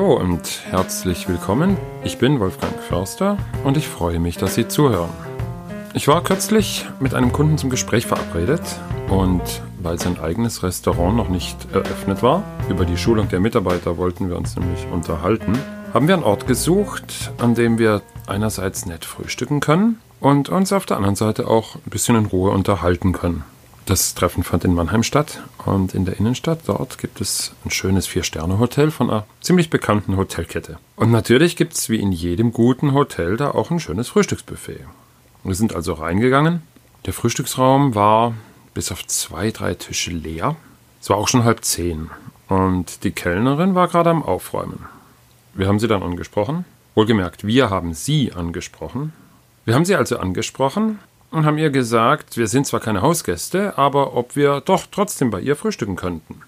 Hallo und herzlich willkommen. Ich bin Wolfgang Förster und ich freue mich, dass Sie zuhören. Ich war kürzlich mit einem Kunden zum Gespräch verabredet und weil sein eigenes Restaurant noch nicht eröffnet war, über die Schulung der Mitarbeiter wollten wir uns nämlich unterhalten, haben wir einen Ort gesucht, an dem wir einerseits nett frühstücken können und uns auf der anderen Seite auch ein bisschen in Ruhe unterhalten können. Das Treffen fand in Mannheim statt und in der Innenstadt dort gibt es ein schönes Vier-Sterne-Hotel von einer ziemlich bekannten Hotelkette. Und natürlich gibt es wie in jedem guten Hotel da auch ein schönes Frühstücksbuffet. Wir sind also reingegangen. Der Frühstücksraum war bis auf zwei, drei Tische leer. Es war auch schon halb zehn und die Kellnerin war gerade am Aufräumen. Wir haben sie dann angesprochen. Wohlgemerkt, wir haben sie angesprochen. Wir haben sie also angesprochen und haben ihr gesagt, wir sind zwar keine Hausgäste, aber ob wir doch trotzdem bei ihr frühstücken könnten.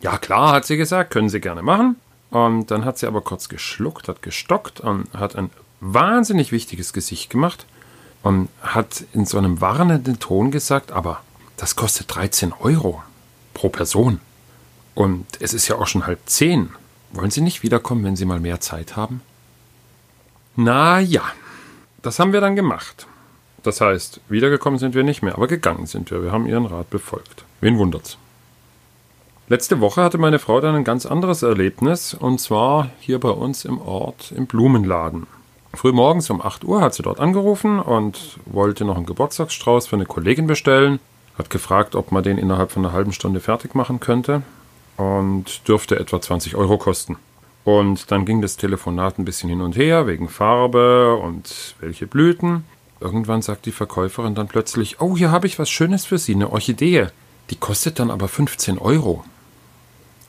Ja klar, hat sie gesagt, können Sie gerne machen. Und dann hat sie aber kurz geschluckt, hat gestockt und hat ein wahnsinnig wichtiges Gesicht gemacht und hat in so einem warnenden Ton gesagt, aber das kostet 13 Euro pro Person. Und es ist ja auch schon halb zehn. Wollen Sie nicht wiederkommen, wenn Sie mal mehr Zeit haben? Na ja, das haben wir dann gemacht. Das heißt, wiedergekommen sind wir nicht mehr, aber gegangen sind wir. Wir haben ihren Rat befolgt. Wen wundert's? Letzte Woche hatte meine Frau dann ein ganz anderes Erlebnis, und zwar hier bei uns im Ort im Blumenladen. Frühmorgens um 8 Uhr hat sie dort angerufen und wollte noch einen Geburtstagsstrauß für eine Kollegin bestellen. Hat gefragt, ob man den innerhalb von einer halben Stunde fertig machen könnte und dürfte etwa 20 Euro kosten. Und dann ging das Telefonat ein bisschen hin und her wegen Farbe und welche Blüten. Irgendwann sagt die Verkäuferin dann plötzlich, oh, hier habe ich was Schönes für Sie, eine Orchidee. Die kostet dann aber 15 Euro.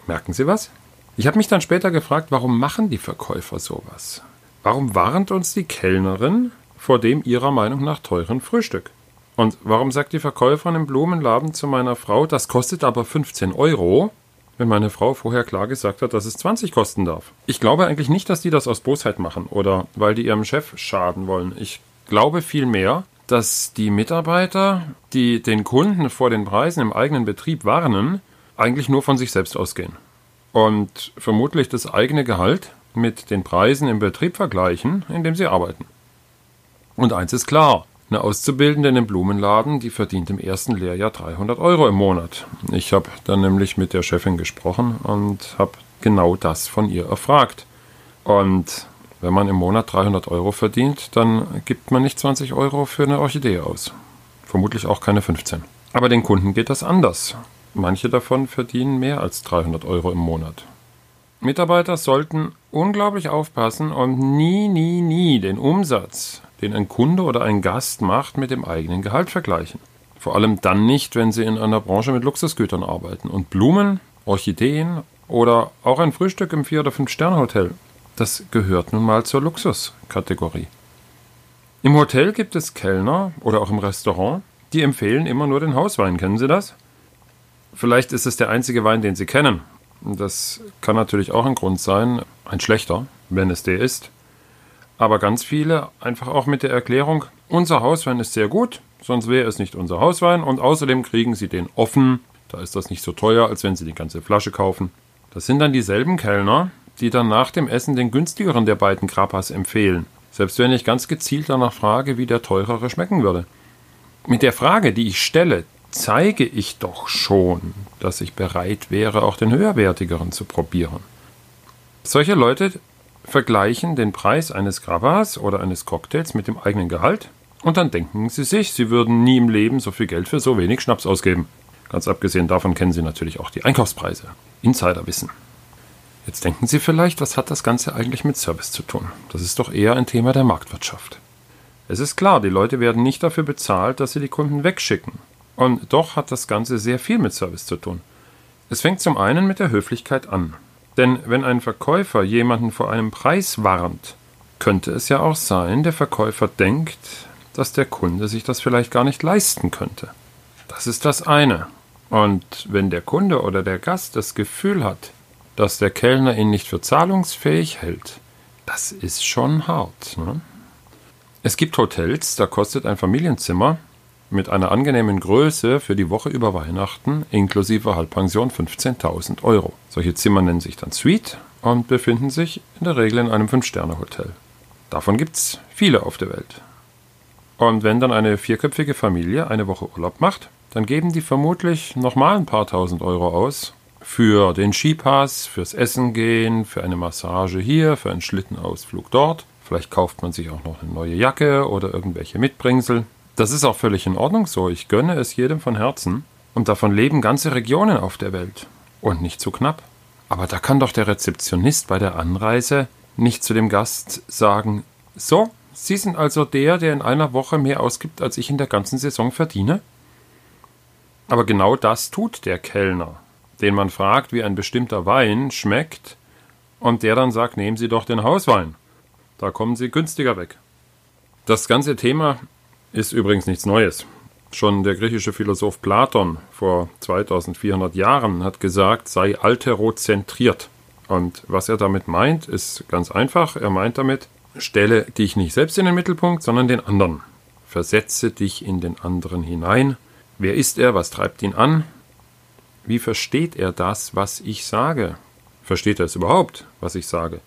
Merken Sie was? Ich habe mich dann später gefragt, warum machen die Verkäufer sowas? Warum warnt uns die Kellnerin vor dem ihrer Meinung nach teuren Frühstück? Und warum sagt die Verkäuferin im Blumenladen zu meiner Frau, das kostet aber 15 Euro, wenn meine Frau vorher klar gesagt hat, dass es 20 kosten darf? Ich glaube eigentlich nicht, dass die das aus Bosheit machen oder weil die ihrem Chef schaden wollen. Ich glaube vielmehr, dass die Mitarbeiter, die den Kunden vor den Preisen im eigenen Betrieb warnen, eigentlich nur von sich selbst ausgehen. Und vermutlich das eigene Gehalt mit den Preisen im Betrieb vergleichen, in dem sie arbeiten. Und eins ist klar, eine Auszubildende in einem Blumenladen, die verdient im ersten Lehrjahr 300 Euro im Monat. Ich habe dann nämlich mit der Chefin gesprochen und habe genau das von ihr erfragt. Und wenn man im Monat 300 Euro verdient, dann gibt man nicht 20 Euro für eine Orchidee aus. Vermutlich auch keine 15. Aber den Kunden geht das anders. Manche davon verdienen mehr als 300 Euro im Monat. Mitarbeiter sollten unglaublich aufpassen und nie, nie, nie den Umsatz, den ein Kunde oder ein Gast macht, mit dem eigenen Gehalt vergleichen. Vor allem dann nicht, wenn sie in einer Branche mit Luxusgütern arbeiten. Und Blumen, Orchideen oder auch ein Frühstück im Vier- oder Fünf-Sterne-Hotel das gehört nun mal zur Luxuskategorie. Im Hotel gibt es Kellner oder auch im Restaurant, die empfehlen immer nur den Hauswein. Kennen Sie das? Vielleicht ist es der einzige Wein, den Sie kennen. Das kann natürlich auch ein Grund sein, ein schlechter, wenn es der ist. Aber ganz viele einfach auch mit der Erklärung, unser Hauswein ist sehr gut, sonst wäre es nicht unser Hauswein und außerdem kriegen Sie den offen, da ist das nicht so teuer, als wenn Sie die ganze Flasche kaufen. Das sind dann dieselben Kellner, die dann nach dem Essen den günstigeren der beiden Grappas empfehlen, selbst wenn ich ganz gezielt danach frage, wie der teurere schmecken würde. Mit der Frage, die ich stelle, zeige ich doch schon, dass ich bereit wäre, auch den höherwertigeren zu probieren. Solche Leute vergleichen den Preis eines Grappas oder eines Cocktails mit dem eigenen Gehalt und dann denken sie sich, sie würden nie im Leben so viel Geld für so wenig Schnaps ausgeben. Ganz abgesehen davon kennen sie natürlich auch die Einkaufspreise. Insiderwissen. Jetzt denken Sie vielleicht, was hat das Ganze eigentlich mit Service zu tun? Das ist doch eher ein Thema der Marktwirtschaft. Es ist klar, die Leute werden nicht dafür bezahlt, dass sie die Kunden wegschicken. Und doch hat das Ganze sehr viel mit Service zu tun. Es fängt zum einen mit der Höflichkeit an. Denn wenn ein Verkäufer jemanden vor einem Preis warnt, könnte es ja auch sein, der Verkäufer denkt, dass der Kunde sich das vielleicht gar nicht leisten könnte. Das ist das eine. Und wenn der Kunde oder der Gast das Gefühl hat, dass der Kellner ihn nicht für zahlungsfähig hält, das ist schon hart. Ne? Es gibt Hotels, da kostet ein Familienzimmer mit einer angenehmen Größe für die Woche über Weihnachten inklusive Halbpension 15.000 Euro. Solche Zimmer nennen sich dann Suite und befinden sich in der Regel in einem Fünf-Sterne-Hotel. Davon gibt es viele auf der Welt. Und wenn dann eine vierköpfige Familie eine Woche Urlaub macht, dann geben die vermutlich nochmal ein paar tausend Euro aus für den Skipass, fürs Essen gehen, für eine Massage hier, für einen Schlittenausflug dort. Vielleicht kauft man sich auch noch eine neue Jacke oder irgendwelche Mitbringsel. Das ist auch völlig in Ordnung so. Ich gönne es jedem von Herzen. Und davon leben ganze Regionen auf der Welt. Und nicht zu knapp. Aber da kann doch der Rezeptionist bei der Anreise nicht zu dem Gast sagen, so, Sie sind also der, der in einer Woche mehr ausgibt, als ich in der ganzen Saison verdiene? Aber genau das tut der Kellner, den man fragt, wie ein bestimmter Wein schmeckt, und der dann sagt, nehmen Sie doch den Hauswein. Da kommen Sie günstiger weg. Das ganze Thema ist übrigens nichts Neues. Schon der griechische Philosoph Platon vor 2400 Jahren hat gesagt, sei alterozentriert. Und was er damit meint, ist ganz einfach. Er meint damit, stelle dich nicht selbst in den Mittelpunkt, sondern den anderen. Versetze dich in den anderen hinein. Wer ist er? Was treibt ihn an? Wie versteht er das, was ich sage? Versteht er es überhaupt, was ich sage?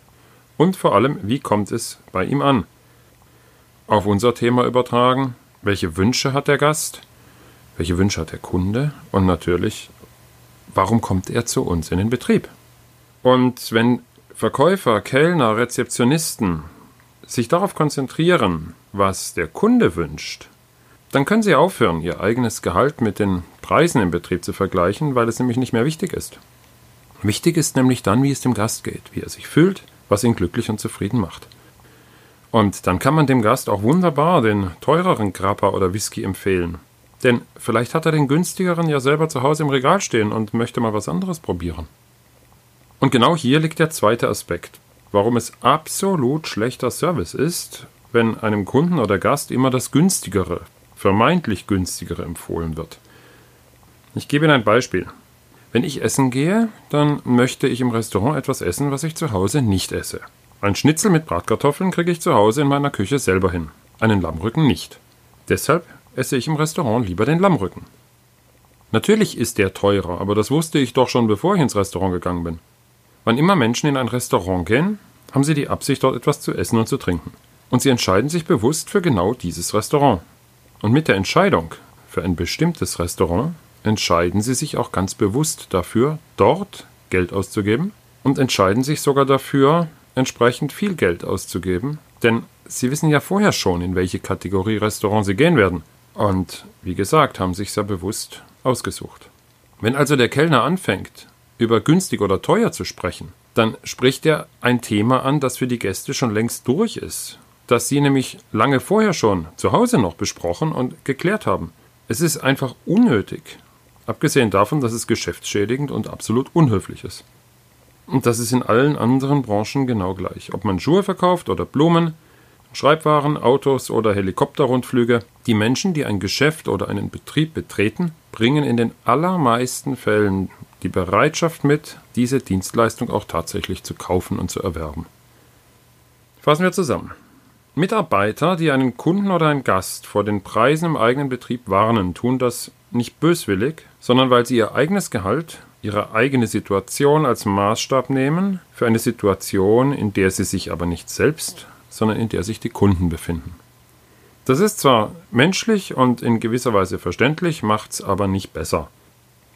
Und vor allem, wie kommt es bei ihm an? Auf unser Thema übertragen, welche Wünsche hat der Gast? Welche Wünsche hat der Kunde? Und natürlich, warum kommt er zu uns in den Betrieb? Und wenn Verkäufer, Kellner, Rezeptionisten sich darauf konzentrieren, was der Kunde wünscht, dann können sie aufhören, ihr eigenes Gehalt mit den Preisen im Betrieb zu vergleichen, weil es nämlich nicht mehr wichtig ist. Wichtig ist nämlich dann, wie es dem Gast geht, wie er sich fühlt, was ihn glücklich und zufrieden macht. Und dann kann man dem Gast auch wunderbar den teureren Grappa oder Whisky empfehlen. Denn vielleicht hat er den günstigeren ja selber zu Hause im Regal stehen und möchte mal was anderes probieren. Und genau hier liegt der zweite Aspekt, warum es absolut schlechter Service ist, wenn einem Kunden oder Gast immer das günstigere, vermeintlich günstigere empfohlen wird. Ich gebe Ihnen ein Beispiel. Wenn ich essen gehe, dann möchte ich im Restaurant etwas essen, was ich zu Hause nicht esse. Ein Schnitzel mit Bratkartoffeln kriege ich zu Hause in meiner Küche selber hin, einen Lammrücken nicht. Deshalb esse ich im Restaurant lieber den Lammrücken. Natürlich ist der teurer, aber das wusste ich doch schon, bevor ich ins Restaurant gegangen bin. Wann immer Menschen in ein Restaurant gehen, haben sie die Absicht, dort etwas zu essen und zu trinken. Und sie entscheiden sich bewusst für genau dieses Restaurant. Und mit der Entscheidung für ein bestimmtes Restaurant entscheiden sie sich auch ganz bewusst dafür, dort Geld auszugeben und entscheiden sich sogar dafür, entsprechend viel Geld auszugeben, denn sie wissen ja vorher schon, in welche Kategorie Restaurant sie gehen werden. Und wie gesagt, haben sich sehr bewusst ausgesucht. Wenn also der Kellner anfängt, über günstig oder teuer zu sprechen, dann spricht er ein Thema an, das für die Gäste schon längst durch ist, das sie nämlich lange vorher schon zu Hause noch besprochen und geklärt haben. Es ist einfach unnötig, abgesehen davon, dass es geschäftsschädigend und absolut unhöflich ist. Und das ist in allen anderen Branchen genau gleich. Ob man Schuhe verkauft oder Blumen, Schreibwaren, Autos oder Helikopterrundflüge. Die Menschen, die ein Geschäft oder einen Betrieb betreten, bringen in den allermeisten Fällen die Bereitschaft mit, diese Dienstleistung auch tatsächlich zu kaufen und zu erwerben. Fassen wir zusammen. Mitarbeiter, die einen Kunden oder einen Gast vor den Preisen im eigenen Betrieb warnen, tun das nicht böswillig, sondern weil sie ihr eigenes Gehalt ihre eigene Situation als Maßstab nehmen für eine Situation, in der sie sich aber nicht selbst, sondern in der sich die Kunden befinden. Das ist zwar menschlich und in gewisser Weise verständlich, macht's aber nicht besser.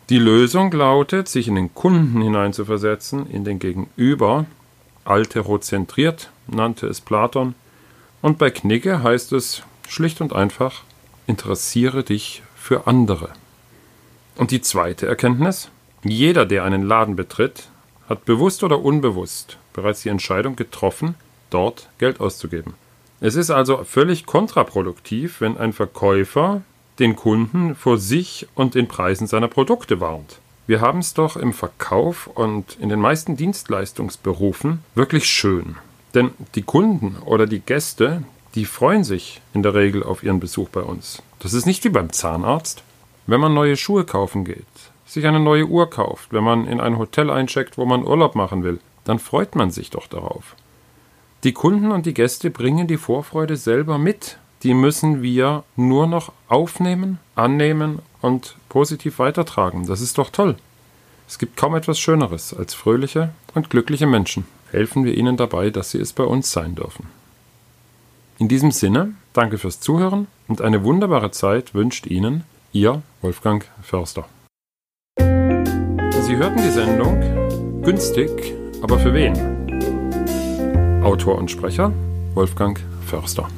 Die Lösung lautet, sich in den Kunden hineinzuversetzen, in den Gegenüber, alterozentriert nannte es Platon, und bei Knigge heißt es schlicht und einfach, interessiere dich für andere. Und die zweite Erkenntnis, jeder, der einen Laden betritt, hat bewusst oder unbewusst bereits die Entscheidung getroffen, dort Geld auszugeben. Es ist also völlig kontraproduktiv, wenn ein Verkäufer den Kunden vor sich und den Preisen seiner Produkte warnt. Wir haben es doch im Verkauf und in den meisten Dienstleistungsberufen wirklich schön. Denn die Kunden oder die Gäste, die freuen sich in der Regel auf ihren Besuch bei uns. Das ist nicht wie beim Zahnarzt. Wenn man neue Schuhe kaufen geht, sich eine neue Uhr kauft, wenn man in ein Hotel eincheckt, wo man Urlaub machen will, dann freut man sich doch darauf. Die Kunden und die Gäste bringen die Vorfreude selber mit. Die müssen wir nur noch aufnehmen, annehmen und positiv weitertragen. Das ist doch toll. Es gibt kaum etwas Schöneres als fröhliche und glückliche Menschen. Helfen wir ihnen dabei, dass sie es bei uns sein dürfen. In diesem Sinne, danke fürs Zuhören und eine wunderbare Zeit wünscht Ihnen Ihr Wolfgang Förster. Sie hörten die Sendung Günstig, aber für wen? Autor und Sprecher Wolfgang Förster.